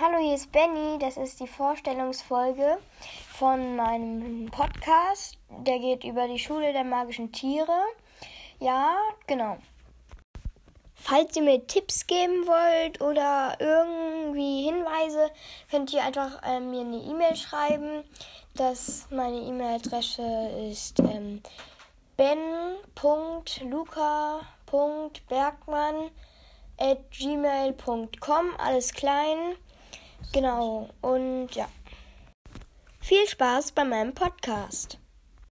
Hallo, hier ist Benny. Das ist die Vorstellungsfolge von meinem Podcast. Der geht über die Schule der magischen Tiere. Ja, genau. Falls ihr mir Tipps geben wollt oder irgendwie Hinweise, könnt ihr einfach äh, mir eine E-Mail schreiben. Das, meine E-Mail-Adresse ist ähm, ben.luca.bergmann at gmail.com, alles klein. Genau, und ja. Viel Spaß bei meinem Podcast.